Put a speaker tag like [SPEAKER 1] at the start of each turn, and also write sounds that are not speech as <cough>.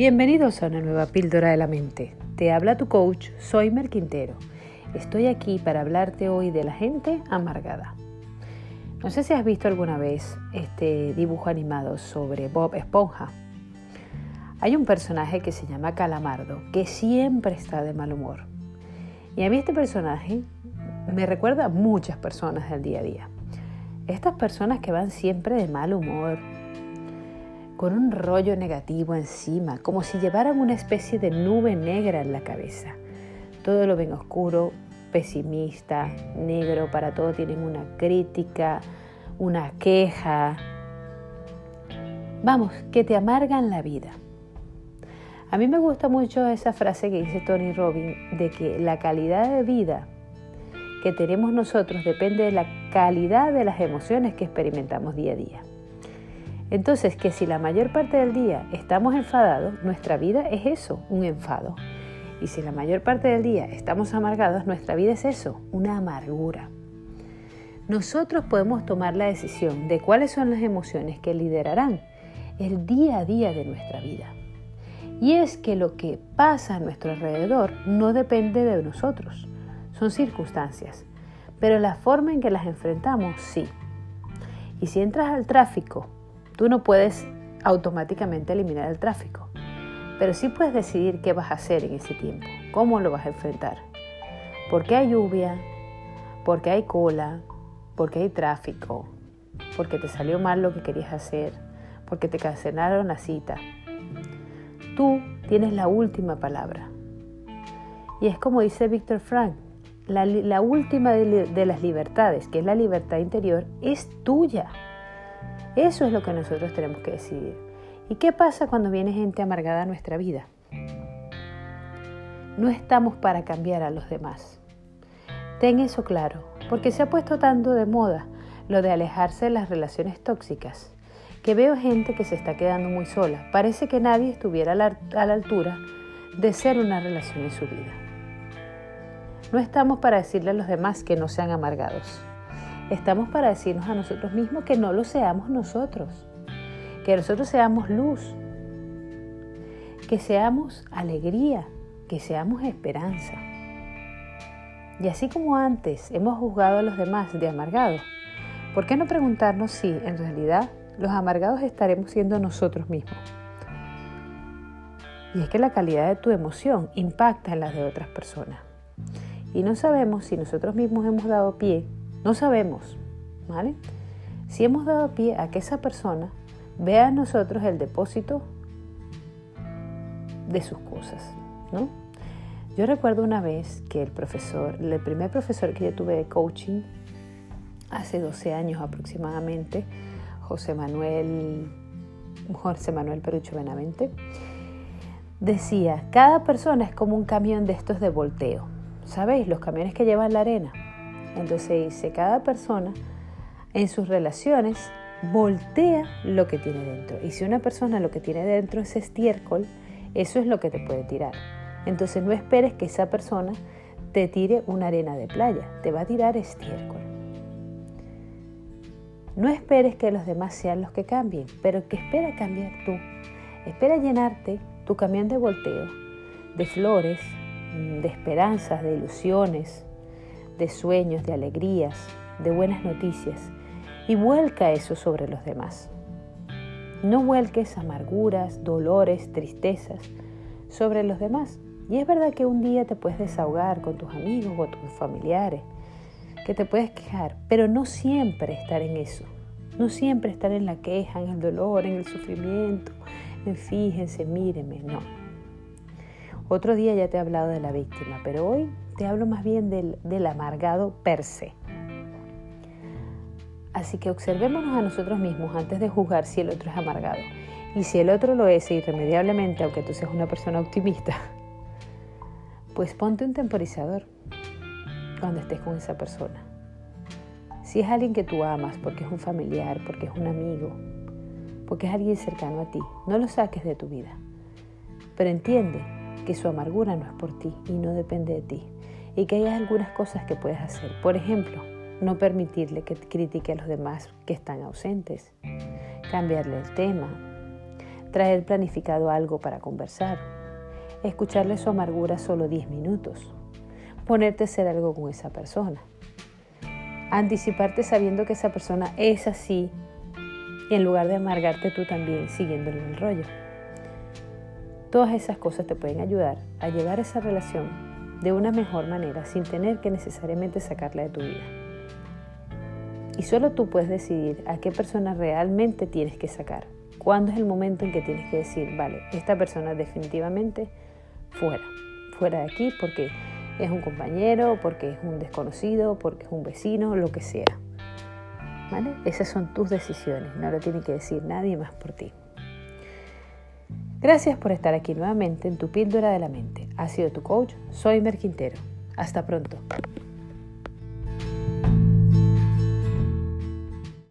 [SPEAKER 1] Bienvenidos a una nueva píldora de la mente. Te habla tu coach, soy Mer Quintero. Estoy aquí para hablarte hoy de la gente amargada. No sé si has visto alguna vez este dibujo animado sobre Bob Esponja. Hay un personaje que se llama Calamardo que siempre está de mal humor. Y a mí este personaje me recuerda a muchas personas del día a día. Estas personas que van siempre de mal humor, con un rollo negativo encima, como si llevaran una especie de nube negra en la cabeza. Todo lo ven oscuro, pesimista, negro, para todo tienen una crítica, una queja. Vamos, que te amargan la vida. A mí me gusta mucho esa frase que dice Tony Robbins de que la calidad de vida que tenemos nosotros depende de la calidad de las emociones que experimentamos día a día. Entonces, que si la mayor parte del día estamos enfadados, nuestra vida es eso, un enfado. Y si la mayor parte del día estamos amargados, nuestra vida es eso, una amargura. Nosotros podemos tomar la decisión de cuáles son las emociones que liderarán el día a día de nuestra vida. Y es que lo que pasa a nuestro alrededor no depende de nosotros, son circunstancias, pero la forma en que las enfrentamos sí. Y si entras al tráfico Tú no puedes automáticamente eliminar el tráfico, pero sí puedes decidir qué vas a hacer en ese tiempo, cómo lo vas a enfrentar. Porque hay lluvia, porque hay cola, porque hay tráfico, porque te salió mal lo que querías hacer, porque te cancelaron la cita. Tú tienes la última palabra. Y es como dice Víctor Frank, la, última de las libertades, que es la libertad interior, es tuya. Eso es lo que nosotros tenemos que decidir. ¿Y qué pasa cuando viene gente amargada a nuestra vida? No estamos para cambiar a los demás. Ten eso claro, porque se ha puesto tanto de moda lo de alejarse de las relaciones tóxicas, que veo gente que se está quedando muy sola. Parece que nadie estuviera a la, a la altura de ser una relación en su vida. No estamos para decirle a los demás que no sean amargados. Estamos para decirnos a nosotros mismos que no lo seamos nosotros, que nosotros seamos luz, que seamos alegría, que seamos esperanza. Y así como antes hemos juzgado a los demás de amargados, ¿por qué no preguntarnos si en realidad los amargados estaremos siendo nosotros mismos? Y es que la calidad de tu emoción impacta en las de otras personas. Y no sabemos si nosotros mismos hemos dado pie no sabemos, ¿vale? Si hemos dado pie a que esa persona vea a nosotros el depósito de sus cosas, ¿no? Yo recuerdo una vez que el profesor, el primer profesor que yo tuve de coaching, hace 12 años aproximadamente, José Manuel, José Manuel Perucho Benavente, decía, cada persona es como un camión de estos de volteo. ¿Sabéis? Los camiones que llevan la arena. Entonces dice, cada persona en sus relaciones voltea lo que tiene dentro. Y si una persona lo que tiene dentro es estiércol, eso es lo que te puede tirar. Entonces no esperes que esa persona te tire una arena de playa, te va a tirar estiércol. No esperes que los demás sean los que cambien, pero que espera cambiar tú. Espera llenarte tu camión de volteo de flores, de esperanzas, de ilusiones, de sueños, de alegrías, de buenas noticias y vuelca eso sobre los demás. No vuelques amarguras, dolores, tristezas sobre los demás. Y es verdad que un día te puedes desahogar con tus amigos o tus familiares, que te puedes quejar, pero no siempre estar en eso. No siempre estar en la queja, en el dolor, en el sufrimiento, en fíjense, míreme, no. Otro día ya te he hablado de la víctima, pero hoy te hablo más bien del, amargado per se. Así que observémonos a nosotros mismos antes de juzgar si el otro es amargado. Y si el otro lo es irremediablemente, aunque tú seas una persona optimista, <laughs> pues ponte un temporizador cuando estés con esa persona. Si es alguien que tú amas, porque es un familiar, porque es un amigo, porque es alguien cercano a ti, no lo saques de tu vida. Pero entiende que su amargura no es por ti y no depende de ti y que hay algunas cosas que puedes hacer. Por ejemplo, no permitirle que critique a los demás que están ausentes, cambiarle el tema, traer planificado algo para conversar, escucharle su amargura solo 10 minutos, ponerte a hacer algo con esa persona, anticiparte sabiendo que esa persona es así y en lugar de amargarte tú también siguiéndole el rollo. Todas esas cosas te pueden ayudar a llevar esa relación de una mejor manera sin tener que necesariamente sacarla de tu vida. Y solo tú puedes decidir a qué persona realmente tienes que sacar. Cuándo es el momento en que tienes que decir, vale, esta persona definitivamente fuera, fuera de aquí porque es un compañero, porque es un desconocido, porque es un vecino, lo que sea. ¿Vale? Esas son tus decisiones, no lo tiene que decir nadie más por ti. Gracias por estar aquí nuevamente en tu píldora de la mente. Ha sido tu coach, soy Mer Quintero. Hasta pronto.